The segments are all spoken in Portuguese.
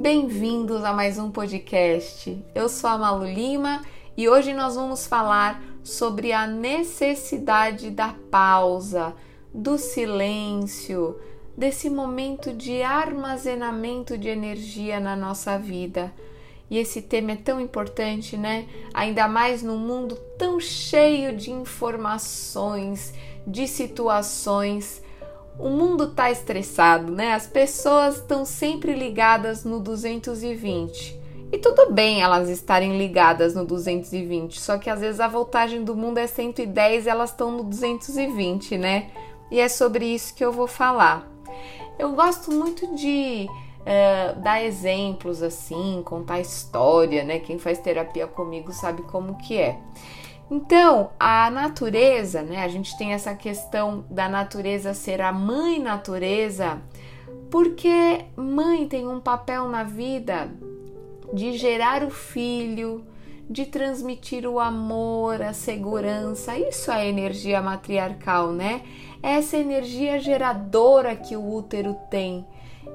Bem-vindos a mais um podcast. Eu sou a Malu Lima e hoje nós vamos falar sobre a necessidade da pausa, do silêncio, desse momento de armazenamento de energia na nossa vida. E esse tema é tão importante, né? Ainda mais num mundo tão cheio de informações, de situações. O mundo tá estressado, né? As pessoas estão sempre ligadas no 220. E tudo bem elas estarem ligadas no 220, só que às vezes a voltagem do mundo é 110 e elas estão no 220, né? E é sobre isso que eu vou falar. Eu gosto muito de é, dar exemplos assim, contar história, né? Quem faz terapia comigo sabe como que é. Então, a natureza, né? A gente tem essa questão da natureza ser a mãe natureza, porque mãe tem um papel na vida de gerar o filho, de transmitir o amor, a segurança. Isso é energia matriarcal, né? É essa energia geradora que o útero tem.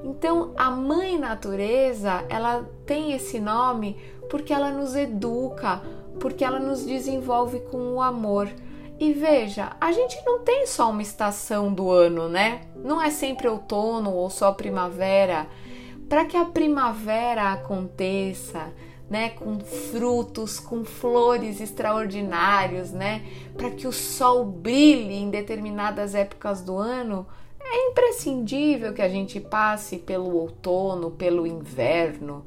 Então, a mãe natureza, ela tem esse nome porque ela nos educa, porque ela nos desenvolve com o amor. E veja, a gente não tem só uma estação do ano, né? Não é sempre outono ou só primavera para que a primavera aconteça, né, com frutos, com flores extraordinários, né, para que o sol brilhe em determinadas épocas do ano, é imprescindível que a gente passe pelo outono, pelo inverno,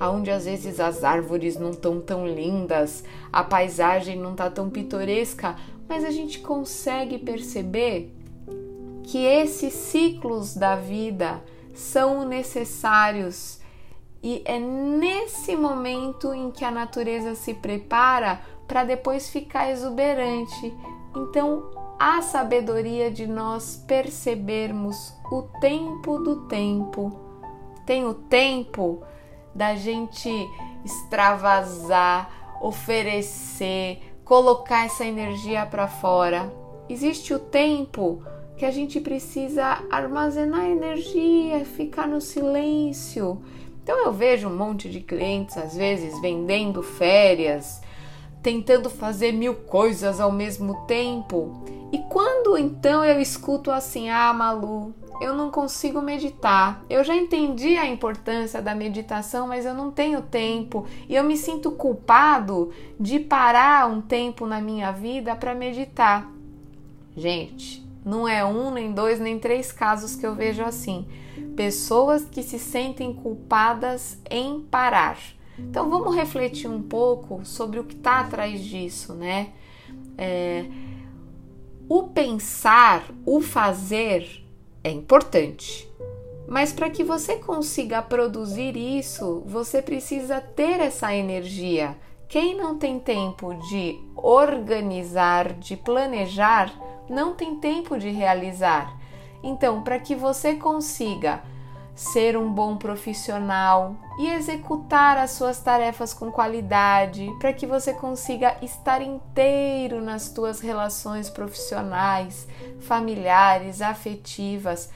aonde às vezes as árvores não estão tão lindas, a paisagem não está tão pitoresca, mas a gente consegue perceber que esses ciclos da vida são necessários e é nesse momento em que a natureza se prepara para depois ficar exuberante. Então, a sabedoria de nós percebermos o tempo do tempo. Tem o tempo da gente extravasar, oferecer, colocar essa energia para fora. Existe o tempo que a gente precisa armazenar energia, ficar no silêncio. Então eu vejo um monte de clientes às vezes vendendo férias, tentando fazer mil coisas ao mesmo tempo. E quando então eu escuto assim: "Ah, Malu, eu não consigo meditar. Eu já entendi a importância da meditação, mas eu não tenho tempo e eu me sinto culpado de parar um tempo na minha vida para meditar". Gente, não é um, nem dois, nem três casos que eu vejo assim. Pessoas que se sentem culpadas em parar. Então vamos refletir um pouco sobre o que está atrás disso, né? É, o pensar, o fazer é importante, mas para que você consiga produzir isso, você precisa ter essa energia. Quem não tem tempo de organizar, de planejar, não tem tempo de realizar. Então, para que você consiga ser um bom profissional e executar as suas tarefas com qualidade, para que você consiga estar inteiro nas suas relações profissionais, familiares, afetivas,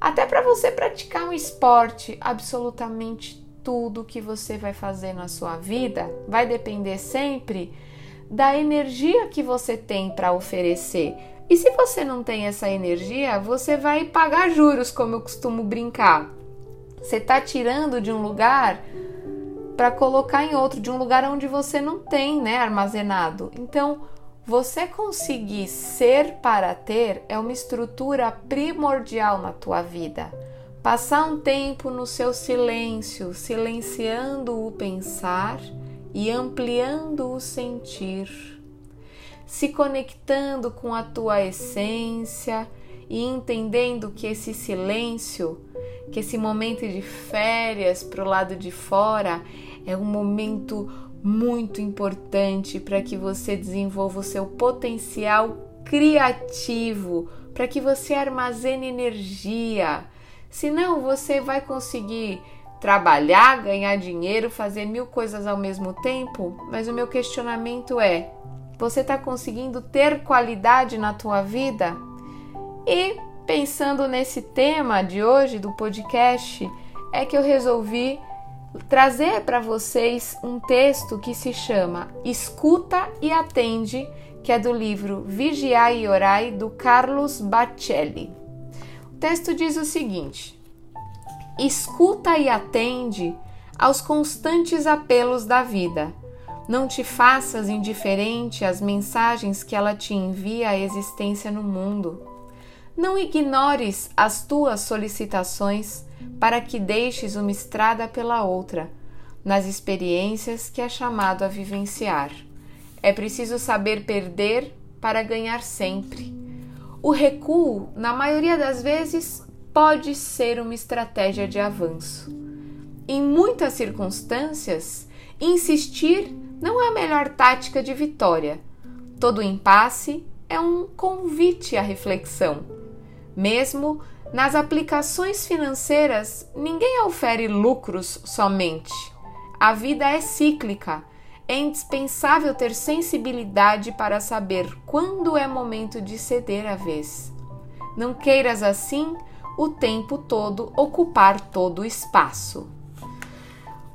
até para você praticar um esporte, absolutamente tudo que você vai fazer na sua vida vai depender sempre da energia que você tem para oferecer e se você não tem essa energia, você vai pagar juros, como eu costumo brincar. Você está tirando de um lugar para colocar em outro, de um lugar onde você não tem, né, armazenado. Então, você conseguir ser para ter é uma estrutura primordial na tua vida. Passar um tempo no seu silêncio, silenciando o pensar e ampliando o sentir se conectando com a tua essência e entendendo que esse silêncio, que esse momento de férias para o lado de fora é um momento muito importante para que você desenvolva o seu potencial criativo, para que você armazene energia. Senão você vai conseguir trabalhar, ganhar dinheiro, fazer mil coisas ao mesmo tempo, mas o meu questionamento é: você está conseguindo ter qualidade na tua vida? E pensando nesse tema de hoje do podcast, é que eu resolvi trazer para vocês um texto que se chama Escuta e Atende, que é do livro Vigiai e Orai do Carlos Bacelli. O texto diz o seguinte: Escuta e atende aos constantes apelos da vida. Não te faças indiferente às mensagens que ela te envia à existência no mundo. Não ignores as tuas solicitações para que deixes uma estrada pela outra, nas experiências que é chamado a vivenciar. É preciso saber perder para ganhar sempre. O recuo, na maioria das vezes, pode ser uma estratégia de avanço. Em muitas circunstâncias, insistir não é a melhor tática de vitória. Todo impasse é um convite à reflexão. Mesmo nas aplicações financeiras, ninguém ofere lucros somente. A vida é cíclica. É indispensável ter sensibilidade para saber quando é momento de ceder a vez. Não queiras assim o tempo todo ocupar todo o espaço.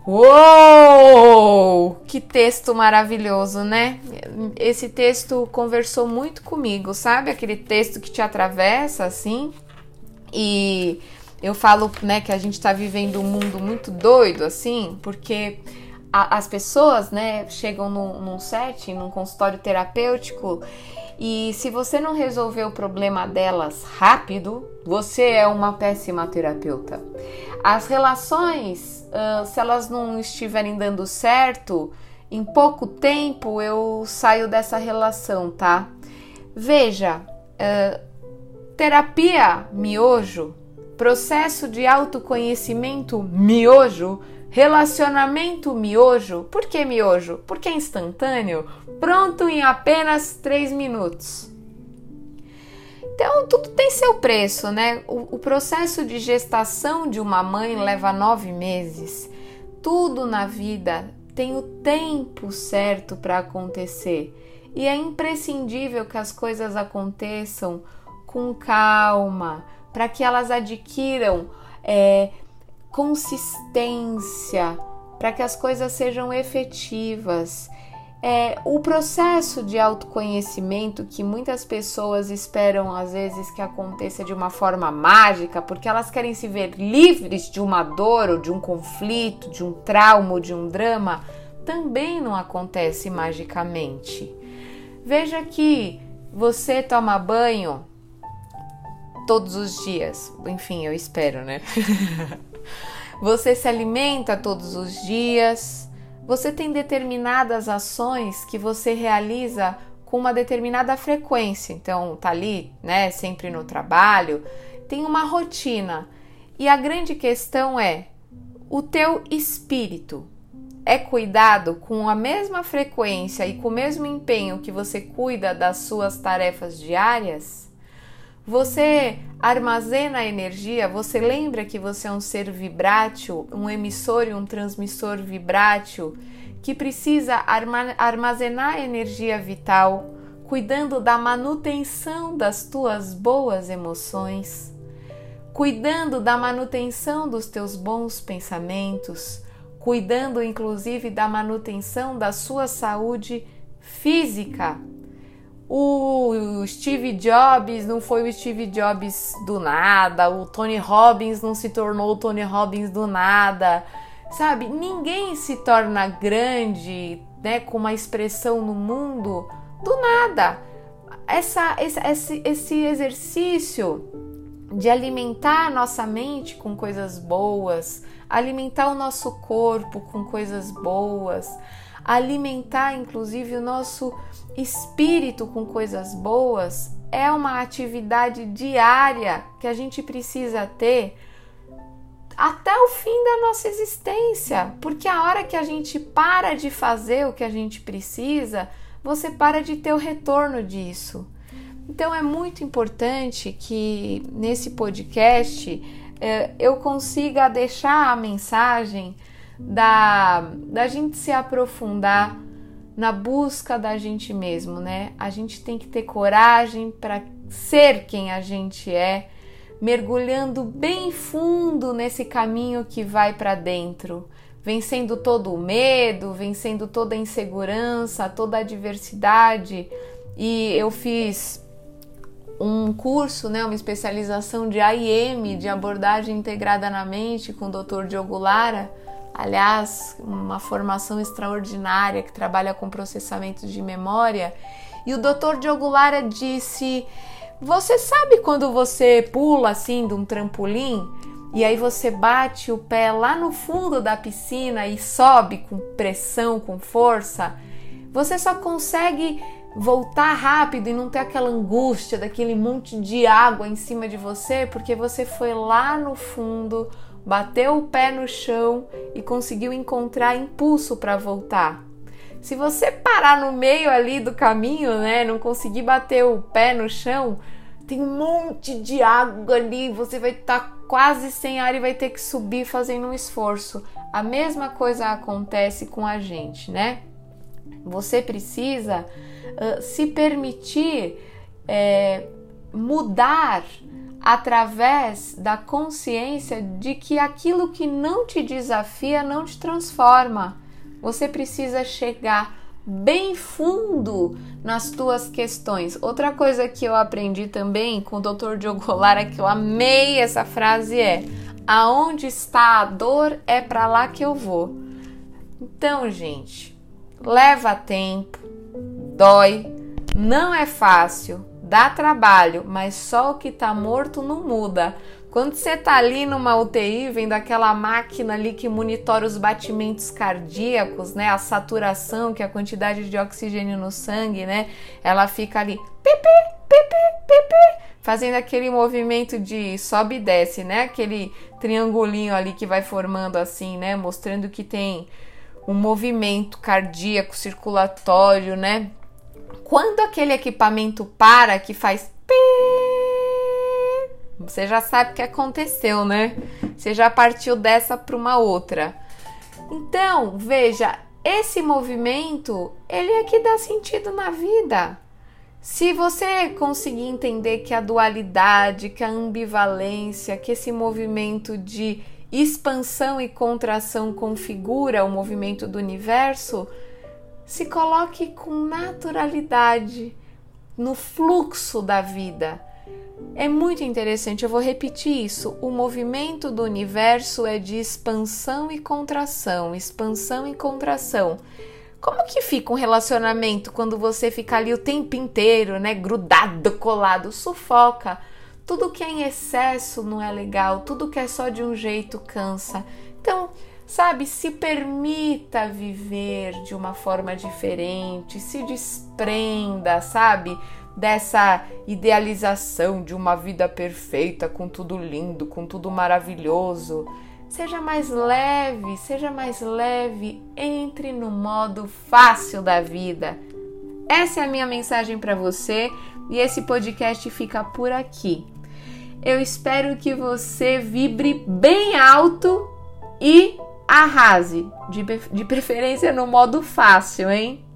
Uou! Que texto maravilhoso, né? Esse texto conversou muito comigo, sabe? Aquele texto que te atravessa assim. E eu falo, né, que a gente está vivendo um mundo muito doido, assim, porque a, as pessoas, né, chegam num, num setting, num consultório terapêutico, e se você não resolver o problema delas rápido, você é uma péssima terapeuta. As relações, uh, se elas não estiverem dando certo, em pouco tempo eu saio dessa relação, tá? Veja, uh, terapia miojo, processo de autoconhecimento miojo, relacionamento miojo. Por que miojo? Porque é instantâneo, pronto em apenas 3 minutos. Então, tudo tem seu preço, né? O, o, processo de gestação de uma mãe leva nove meses. Tudo na vida tem o tempo certo para acontecer. E é imprescindível que as coisas aconteçam com calma, para que elas adquiram é, consistência, para que as coisas sejam efetivas. É, o processo de autoconhecimento que muitas pessoas esperam às vezes que aconteça de uma forma mágica, porque elas querem se ver livres de uma dor ou de um conflito, de um trauma ou de um drama, também não acontece magicamente. Veja que você toma banho todos os dias. Enfim, eu espero, né? você se alimenta todos os dias. Você tem determinadas ações que você realiza com uma determinada frequência. Então, tá ali, né, sempre no trabalho, tem uma rotina. E a grande questão é: o teu espírito é cuidado com a mesma frequência e com o mesmo empenho que você cuida das suas tarefas diárias? Você armazena energia, você lembra que você é um ser vibrátil, um emissor e um transmissor vibrátil que precisa armazenar energia vital, cuidando da manutenção das tuas boas emoções, cuidando da manutenção dos teus bons pensamentos, cuidando inclusive da manutenção da sua saúde física o Steve Jobs não foi o Steve Jobs do nada, o Tony Robbins não se tornou o Tony Robbins do nada, sabe? Ninguém se torna grande, né, com uma expressão no mundo do nada. Essa, esse, esse exercício de alimentar a nossa mente com coisas boas, alimentar o nosso corpo com coisas boas, alimentar inclusive o nosso espírito com coisas boas é uma atividade diária que a gente precisa ter até o fim da nossa existência, porque a hora que a gente para de fazer o que a gente precisa, você para de ter o retorno disso. Então é muito importante que nesse podcast eh, eu consiga deixar a mensagem da, da gente se aprofundar na busca da gente mesmo, né? A gente tem que ter coragem para ser quem a gente é, mergulhando bem fundo nesse caminho que vai para dentro, vencendo todo o medo, vencendo toda a insegurança, toda a adversidade. E eu fiz um curso, né, uma especialização de AIM, de abordagem integrada na mente, com o Dr. Diogo Lara. Aliás, uma formação extraordinária que trabalha com processamento de memória. E o Dr. Diogo Lara disse: Você sabe quando você pula assim de um trampolim e aí você bate o pé lá no fundo da piscina e sobe com pressão, com força? Você só consegue voltar rápido e não ter aquela angústia daquele monte de água em cima de você, porque você foi lá no fundo, bateu o pé no chão e conseguiu encontrar impulso para voltar. Se você parar no meio ali do caminho, né, não conseguir bater o pé no chão, tem um monte de água ali, você vai estar tá quase sem ar e vai ter que subir fazendo um esforço. A mesma coisa acontece com a gente, né? Você precisa uh, se permitir é, mudar através da consciência de que aquilo que não te desafia não te transforma. Você precisa chegar bem fundo nas tuas questões. Outra coisa que eu aprendi também com o Dr. Diogo Lara, que eu amei essa frase é: aonde está a dor é para lá que eu vou. Então, gente, leva tempo, dói, não é fácil, dá trabalho, mas só o que tá morto não muda. Quando você tá ali numa UTI, vendo aquela máquina ali que monitora os batimentos cardíacos, né, a saturação, que é a quantidade de oxigênio no sangue, né, ela fica ali, pipi, pipi, pipi, fazendo aquele movimento de sobe e desce, né, aquele triangulinho ali que vai formando assim, né, mostrando que tem um movimento cardíaco, circulatório, né? Quando aquele equipamento para, que faz você já sabe o que aconteceu, né? Você já partiu dessa para uma outra. Então, veja, esse movimento, ele é que dá sentido na vida. Se você conseguir entender que a dualidade, que a ambivalência, que esse movimento de expansão e contração configura o movimento do universo, se coloque com naturalidade no fluxo da vida. É muito interessante, eu vou repetir isso. O movimento do universo é de expansão e contração, expansão e contração. Como que fica um relacionamento quando você fica ali o tempo inteiro, né, grudado, colado, sufoca? Tudo que é em excesso não é legal, tudo que é só de um jeito cansa. Então, sabe, se permita viver de uma forma diferente, se desprenda, sabe, dessa idealização de uma vida perfeita, com tudo lindo, com tudo maravilhoso. Seja mais leve, seja mais leve, entre no modo fácil da vida. Essa é a minha mensagem para você e esse podcast fica por aqui. Eu espero que você vibre bem alto e arrase, de, de preferência no modo fácil, hein?